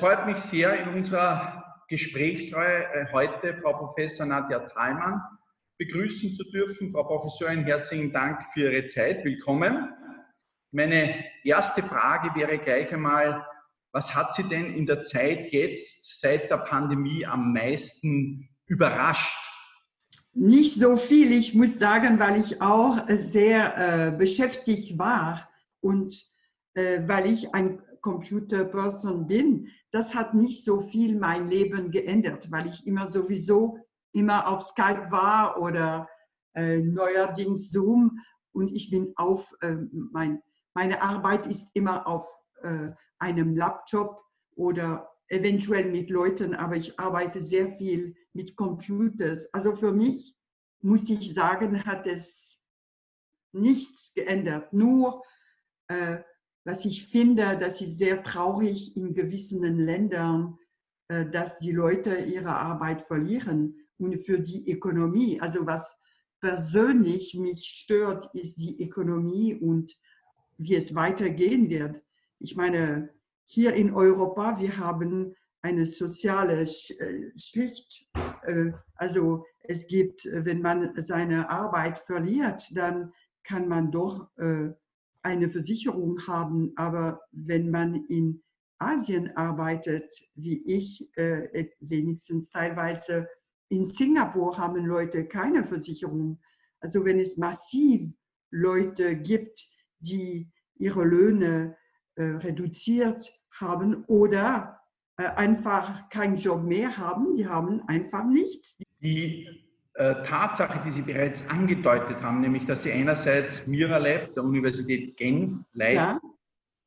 freut mich sehr, in unserer Gesprächsreihe äh, heute Frau Professor Nadja Thalmann begrüßen zu dürfen. Frau Professorin, herzlichen Dank für Ihre Zeit. Willkommen. Meine erste Frage wäre gleich einmal, was hat Sie denn in der Zeit jetzt seit der Pandemie am meisten überrascht? Nicht so viel, ich muss sagen, weil ich auch sehr äh, beschäftigt war und äh, weil ich ein Computerperson bin, das hat nicht so viel mein Leben geändert, weil ich immer sowieso immer auf Skype war oder äh, neuerdings Zoom und ich bin auf, äh, mein, meine Arbeit ist immer auf äh, einem Laptop oder eventuell mit Leuten, aber ich arbeite sehr viel mit Computers. Also für mich, muss ich sagen, hat es nichts geändert. Nur äh, was ich finde, das ist sehr traurig in gewissen Ländern, äh, dass die Leute ihre Arbeit verlieren und für die Ökonomie. Also was persönlich mich stört, ist die Ökonomie und wie es weitergehen wird. Ich meine, hier in Europa, wir haben eine soziale äh, Schicht. Äh, also es gibt, wenn man seine Arbeit verliert, dann kann man doch eine Versicherung haben, aber wenn man in Asien arbeitet, wie ich, äh, wenigstens teilweise in Singapur haben Leute keine Versicherung. Also wenn es massiv Leute gibt, die ihre Löhne äh, reduziert haben oder äh, einfach keinen Job mehr haben, die haben einfach nichts. Die Tatsache, die Sie bereits angedeutet haben, nämlich dass Sie einerseits Miralab der Universität Genf leiten ja.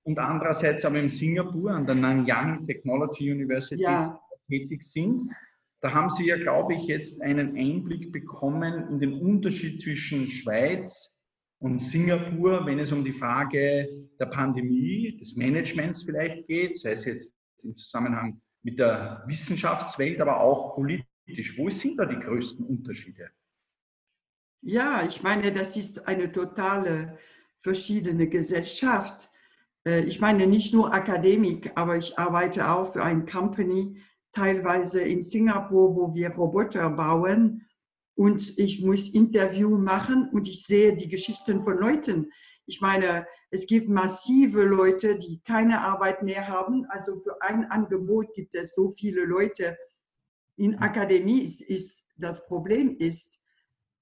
und andererseits aber in Singapur an der Nanyang Technology University ja. tätig sind. Da haben Sie ja, glaube ich, jetzt einen Einblick bekommen in den Unterschied zwischen Schweiz und Singapur, wenn es um die Frage der Pandemie, des Managements vielleicht geht, sei es jetzt im Zusammenhang mit der Wissenschaftswelt, aber auch politisch wo sind da die größten Unterschiede? Ja, ich meine, das ist eine totale verschiedene Gesellschaft. Äh, ich meine nicht nur Akademik, aber ich arbeite auch für eine Company, teilweise in Singapur, wo wir Roboter bauen. Und ich muss Interview machen und ich sehe die Geschichten von Leuten. Ich meine, es gibt massive Leute, die keine Arbeit mehr haben. Also für ein Angebot gibt es so viele Leute, in Akademie ist, ist das Problem ist,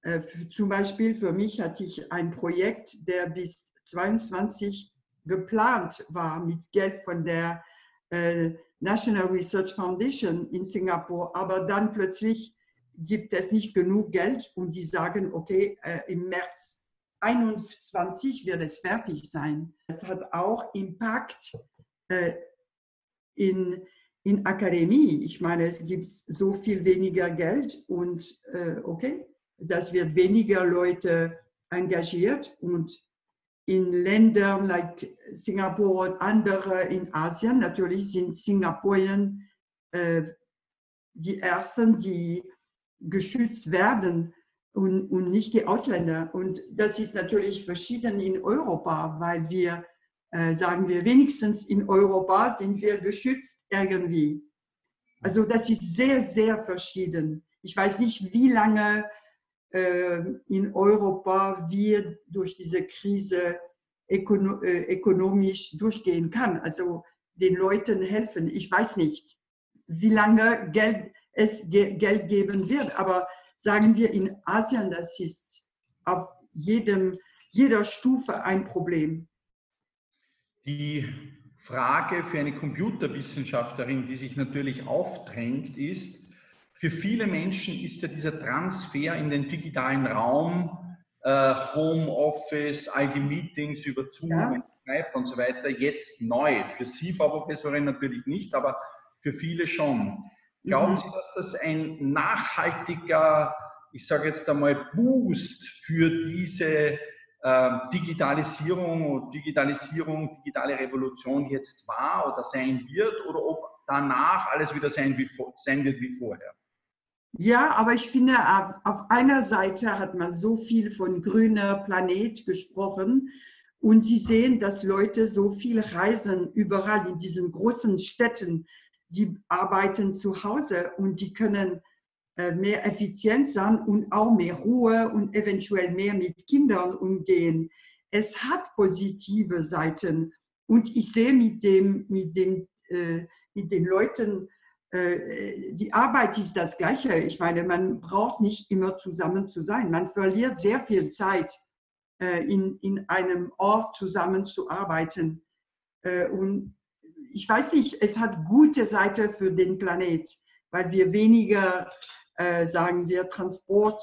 äh, zum Beispiel für mich hatte ich ein Projekt, der bis 22 geplant war mit Geld von der äh, National Research Foundation in Singapur, aber dann plötzlich gibt es nicht genug Geld und die sagen, okay, äh, im März 21 wird es fertig sein. Es hat auch Impact in in Akademie. Ich meine, es gibt so viel weniger Geld und äh, okay, das wird weniger Leute engagiert und in Ländern like Singapur und andere in Asien, natürlich sind Singapurien äh, die Ersten, die geschützt werden und, und nicht die Ausländer. Und das ist natürlich verschieden in Europa, weil wir äh, sagen wir, wenigstens in Europa sind wir geschützt irgendwie. Also das ist sehr, sehr verschieden. Ich weiß nicht, wie lange äh, in Europa wir durch diese Krise ökono äh, ökonomisch durchgehen kann. Also den Leuten helfen. Ich weiß nicht, wie lange Geld, es ge Geld geben wird. Aber sagen wir in Asien, das ist auf jedem, jeder Stufe ein Problem. Die Frage für eine Computerwissenschaftlerin, die sich natürlich aufdrängt, ist, für viele Menschen ist ja dieser Transfer in den digitalen Raum, äh, Homeoffice, all die Meetings über Zoom, ja. Skype und so weiter jetzt neu. Für Sie, Frau Professorin, natürlich nicht, aber für viele schon. Glauben mhm. Sie, dass das ein nachhaltiger, ich sage jetzt einmal, Boost für diese ähm, Digitalisierung, Digitalisierung, digitale Revolution jetzt war oder sein wird oder ob danach alles wieder sein, wie, sein wird wie vorher. Ja, aber ich finde, auf, auf einer Seite hat man so viel von grüner Planet gesprochen und Sie sehen, dass Leute so viel reisen überall in diesen großen Städten die arbeiten zu Hause und die können mehr effizient sein und auch mehr Ruhe und eventuell mehr mit Kindern umgehen. Es hat positive Seiten und ich sehe mit, dem, mit, dem, äh, mit den Leuten, äh, die Arbeit ist das Gleiche. Ich meine, man braucht nicht immer zusammen zu sein. Man verliert sehr viel Zeit, in, in einem Ort zusammenzuarbeiten. Und ich weiß nicht, es hat gute Seite für den Planet, weil wir weniger äh, sagen wir, Transport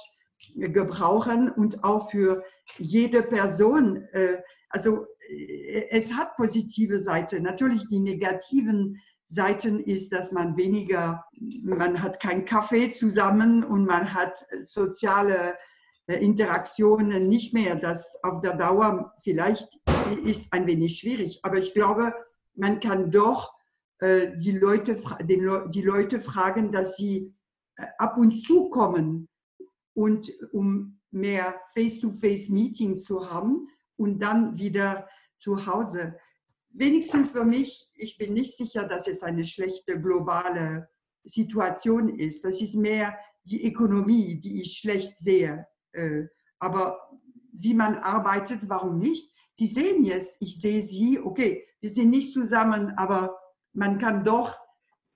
gebrauchen und auch für jede Person. Äh, also äh, es hat positive Seiten. Natürlich die negativen Seiten ist, dass man weniger, man hat keinen Kaffee zusammen und man hat soziale Interaktionen nicht mehr. Das auf der Dauer vielleicht ist ein wenig schwierig. Aber ich glaube, man kann doch die Leute, die Leute fragen, dass sie ab und zu kommen und um mehr Face-to-Face-Meetings zu haben und dann wieder zu Hause. Wenigstens für mich, ich bin nicht sicher, dass es eine schlechte globale Situation ist. Das ist mehr die Ökonomie, die ich schlecht sehe. Äh, aber wie man arbeitet, warum nicht? Sie sehen jetzt, ich sehe Sie, okay, wir sind nicht zusammen, aber man kann doch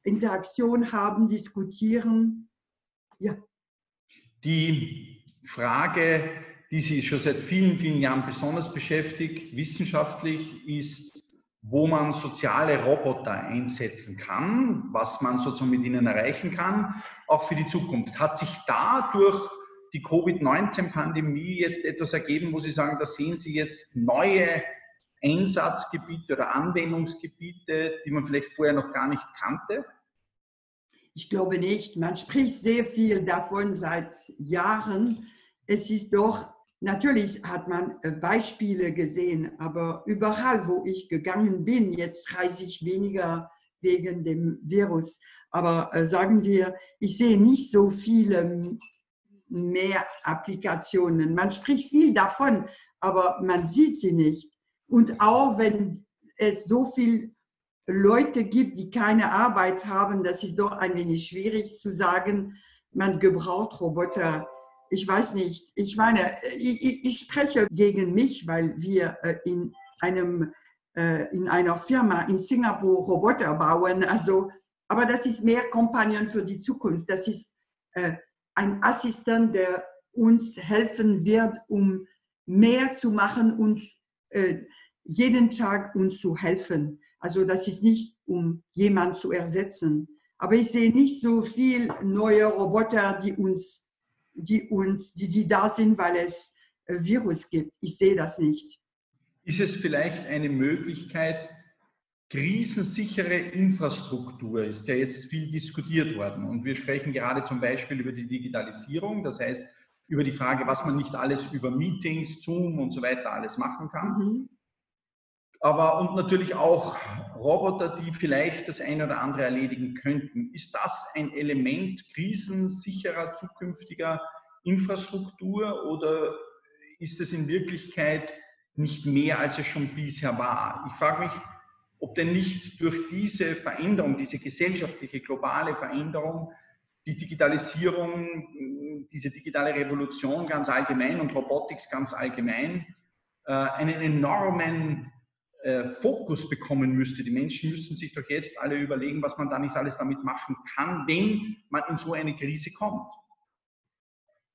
Interaktion haben, diskutieren ja. Die Frage, die Sie schon seit vielen, vielen Jahren besonders beschäftigt, wissenschaftlich, ist, wo man soziale Roboter einsetzen kann, was man sozusagen mit ihnen erreichen kann, auch für die Zukunft. Hat sich da durch die Covid-19-Pandemie jetzt etwas ergeben, wo Sie sagen, da sehen Sie jetzt neue Einsatzgebiete oder Anwendungsgebiete, die man vielleicht vorher noch gar nicht kannte? Ich glaube nicht. Man spricht sehr viel davon seit Jahren. Es ist doch, natürlich hat man äh, Beispiele gesehen, aber überall, wo ich gegangen bin, jetzt reise ich weniger wegen dem Virus. Aber äh, sagen wir, ich sehe nicht so viele mehr Applikationen. Man spricht viel davon, aber man sieht sie nicht. Und auch wenn es so viel Leute gibt, die keine Arbeit haben, das ist doch ein wenig schwierig zu sagen, man gebraucht Roboter. Ich weiß nicht. Ich meine, ich, ich spreche gegen mich, weil wir äh, in einem äh, in einer Firma in Singapur Roboter bauen. Also, aber das ist mehr Kompagnon für die Zukunft. Das ist äh, ein Assistent, der uns helfen wird, um mehr zu machen und jeden Tag uns zu helfen. Also das ist nicht, um jemanden zu ersetzen. Aber ich sehe nicht so viel neue Roboter, die uns, die uns, die, die da sind, weil es Virus gibt. Ich sehe das nicht. Ist es vielleicht eine Möglichkeit, krisensichere Infrastruktur ist ja jetzt viel diskutiert worden. Und wir sprechen gerade zum Beispiel über die Digitalisierung, das heißt über die Frage, was man nicht alles über Meetings, Zoom und so weiter alles machen kann. Mhm aber und natürlich auch Roboter, die vielleicht das eine oder andere erledigen könnten. Ist das ein Element krisensicherer zukünftiger Infrastruktur oder ist es in Wirklichkeit nicht mehr, als es schon bisher war? Ich frage mich, ob denn nicht durch diese Veränderung, diese gesellschaftliche globale Veränderung, die Digitalisierung, diese digitale Revolution ganz allgemein und Robotics ganz allgemein äh, einen enormen äh, Fokus bekommen müsste. Die Menschen müssen sich doch jetzt alle überlegen, was man da nicht alles damit machen kann, wenn man in so eine Krise kommt.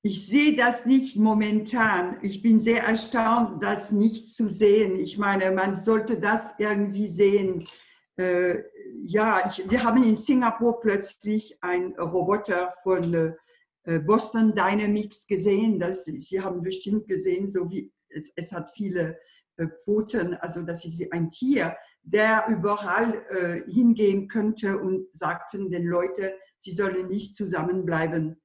Ich sehe das nicht momentan. Ich bin sehr erstaunt, das nicht zu sehen. Ich meine, man sollte das irgendwie sehen. Äh, ja, ich, wir haben in Singapur plötzlich einen Roboter von äh, Boston Dynamics gesehen. Das, Sie haben bestimmt gesehen, so wie es, es hat viele Pfoten, also das ist wie ein Tier, der überall äh, hingehen könnte und sagten den Leuten, sie sollen nicht zusammenbleiben.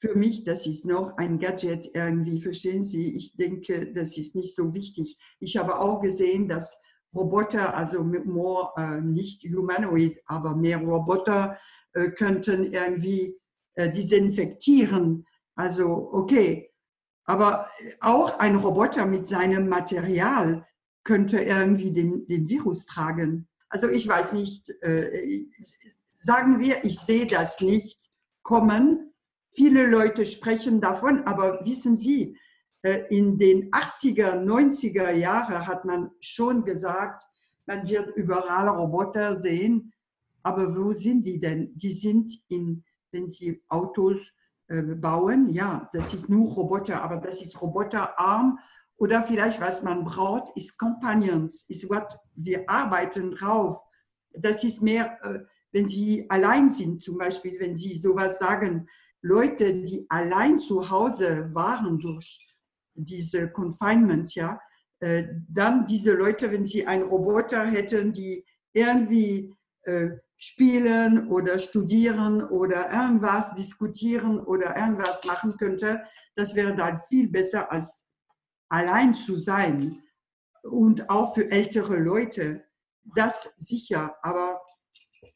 Für mich, das ist noch ein Gadget irgendwie, verstehen Sie? Ich denke, das ist nicht so wichtig. Ich habe auch gesehen, dass Roboter, also more, äh, nicht humanoid, aber mehr Roboter äh, könnten irgendwie äh, desinfektieren. Also okay, aber auch ein Roboter mit seinem Material könnte irgendwie den, den Virus tragen. Also ich weiß nicht, äh, sagen wir, ich sehe das nicht kommen. Viele Leute sprechen davon, aber wissen Sie, äh, in den 80er, 90er Jahren hat man schon gesagt, man wird überall Roboter sehen. Aber wo sind die denn? Die sind in, wenn Sie Autos bauen, ja, das ist nur Roboter, aber das ist roboterarm. Oder vielleicht, was man braucht, ist Companions, ist was wir arbeiten drauf. Das ist mehr, äh, wenn Sie allein sind, zum Beispiel, wenn Sie sowas sagen, Leute, die allein zu Hause waren durch diese Confinement, ja, äh, dann diese Leute, wenn sie einen Roboter hätten, die irgendwie äh, spielen oder studieren oder irgendwas diskutieren oder irgendwas machen könnte, das wäre dann viel besser als allein zu sein. Und auch für ältere Leute, das sicher. Aber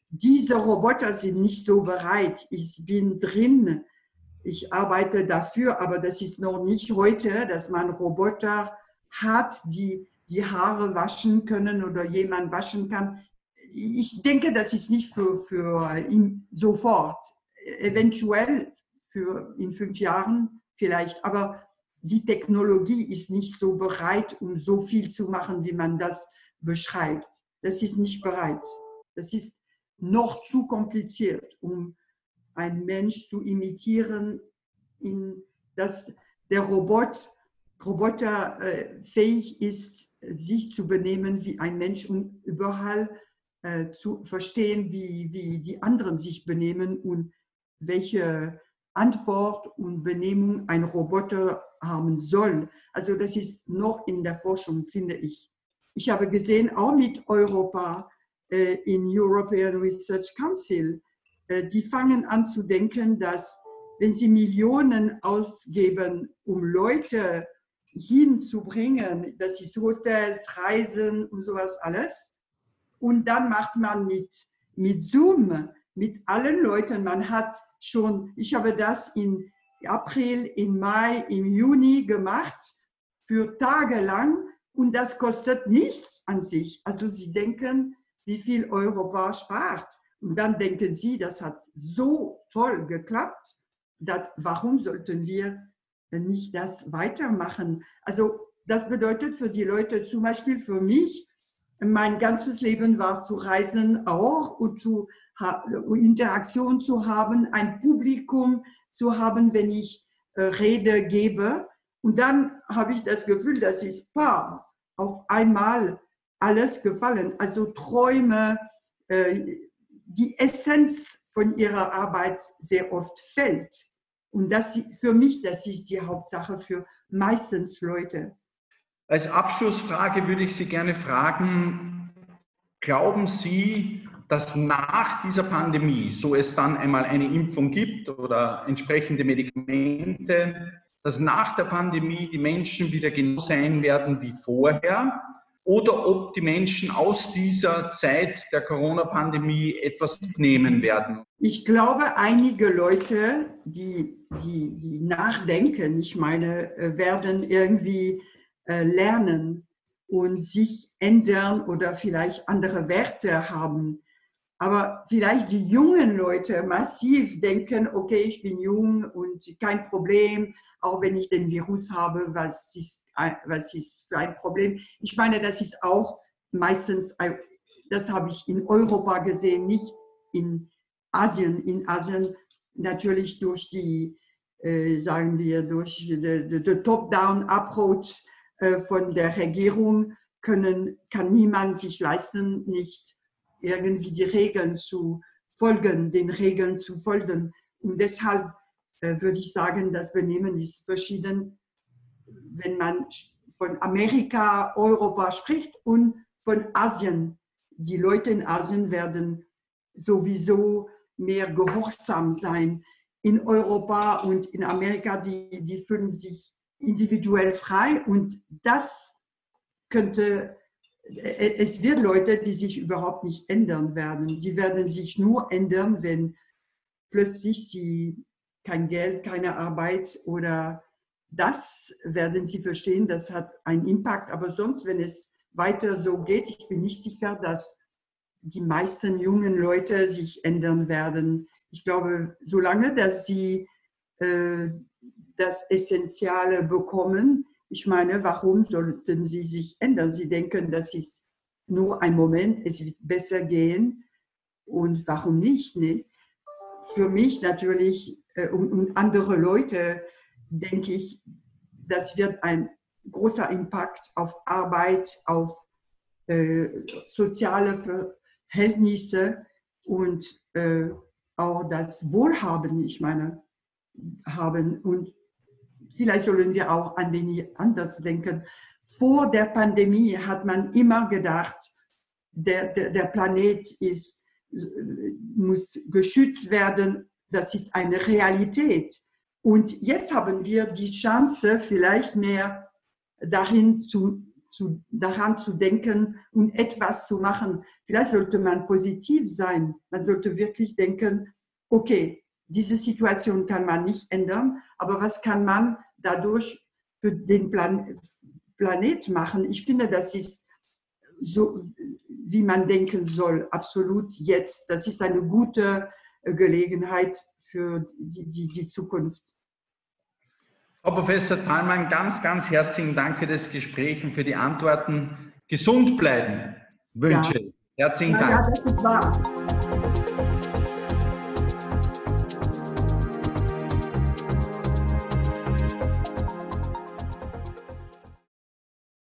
diese Roboter sind nicht so bereit. Ich bin drin, ich arbeite dafür, aber das ist noch nicht heute, dass man Roboter hat, die die Haare waschen können oder jemand waschen kann. Ich denke, das ist nicht für, für sofort. Eventuell für in fünf Jahren vielleicht, aber die Technologie ist nicht so bereit, um so viel zu machen, wie man das beschreibt. Das ist nicht bereit. Das ist noch zu kompliziert, um einen Mensch zu imitieren, in dass der Robot, Roboter äh, fähig ist, sich zu benehmen wie ein Mensch und überall äh, zu verstehen, wie, wie die anderen sich benehmen und welche Antwort und Benehmung ein Roboter haben soll. Also das ist noch in der Forschung, finde ich. Ich habe gesehen, auch mit Europa äh, in European Research Council, äh, die fangen an zu denken, dass wenn sie Millionen ausgeben, um Leute hinzubringen, das ist Hotels, Reisen und sowas alles, und dann macht man mit, mit Zoom, mit allen Leuten, man hat schon, ich habe das in April, in Mai, im Juni gemacht, für Tage lang und das kostet nichts an sich. Also Sie denken, wie viel Europa spart. Und dann denken Sie, das hat so toll geklappt, dass, warum sollten wir nicht das weitermachen? Also das bedeutet für die Leute, zum Beispiel für mich, mein ganzes Leben war zu reisen auch und zu Interaktion zu haben, ein Publikum zu haben, wenn ich äh, Rede gebe. Und dann habe ich das Gefühl, das ist bam, auf einmal alles gefallen. Also Träume, äh, die Essenz von ihrer Arbeit sehr oft fällt. Und das für mich, das ist die Hauptsache für meistens Leute. Als Abschlussfrage würde ich Sie gerne fragen, glauben Sie, dass nach dieser Pandemie, so es dann einmal eine Impfung gibt oder entsprechende Medikamente, dass nach der Pandemie die Menschen wieder genau sein werden wie vorher oder ob die Menschen aus dieser Zeit der Corona-Pandemie etwas nehmen werden? Ich glaube, einige Leute, die, die, die nachdenken, ich meine, äh, werden irgendwie lernen und sich ändern oder vielleicht andere Werte haben. Aber vielleicht die jungen Leute massiv denken, okay, ich bin jung und kein Problem, auch wenn ich den Virus habe, was ist, was ist für ein Problem? Ich meine, das ist auch meistens, das habe ich in Europa gesehen, nicht in Asien. In Asien natürlich durch die, äh, sagen wir, durch den Top-Down-Approach äh, von der Regierung können, kann niemand sich leisten, nicht irgendwie die Regeln zu folgen, den Regeln zu folgen. Und deshalb äh, würde ich sagen, das Benehmen ist verschieden, wenn man von Amerika, Europa spricht und von Asien. Die Leute in Asien werden sowieso mehr gehorsam sein. In Europa und in Amerika, die, die fühlen sich individuell frei und das könnte, äh, es wird Leute, die sich überhaupt nicht ändern werden. Die werden sich nur ändern, wenn plötzlich sie kein Geld, keine Arbeit oder das werden sie verstehen, das hat einen Impact. Aber sonst, wenn es weiter so geht, ich bin nicht sicher, dass die meisten jungen Leute sich ändern werden. Ich glaube, solange dass sie äh, das Essentielle bekommen, ich meine, warum sollten sie sich ändern? Sie denken, das ist nur ein Moment, es wird besser gehen. Und warum nicht? Ne? Für mich natürlich äh, und, und andere Leute denke ich, das wird ein großer Impact auf Arbeit, auf äh, soziale Verhältnisse und äh, auch das Wohlhaben, ich meine, haben. Und vielleicht sollen wir auch ein wenig anders denken. Vor der Pandemie hat man immer gedacht, der, der, der Planet ist, muss geschützt werden. Das ist eine Realität. Und jetzt haben wir die Chance, vielleicht mehr dahin zu, zu, daran zu denken und etwas zu machen. Vielleicht sollte man positiv sein. Man sollte wirklich denken, okay, diese Situation kann man nicht ändern, aber was kann man dadurch für den Plan Planet machen? Ich finde, das ist so, wie man denken soll, absolut jetzt. Das ist eine gute Gelegenheit für die, die, die Zukunft. Frau Professor Thalmann, ganz, ganz herzlichen Dank für das Gespräch und für die Antworten. Gesund bleiben wünsche. Ja. Herzlichen Dank. Ja, das ist wahr.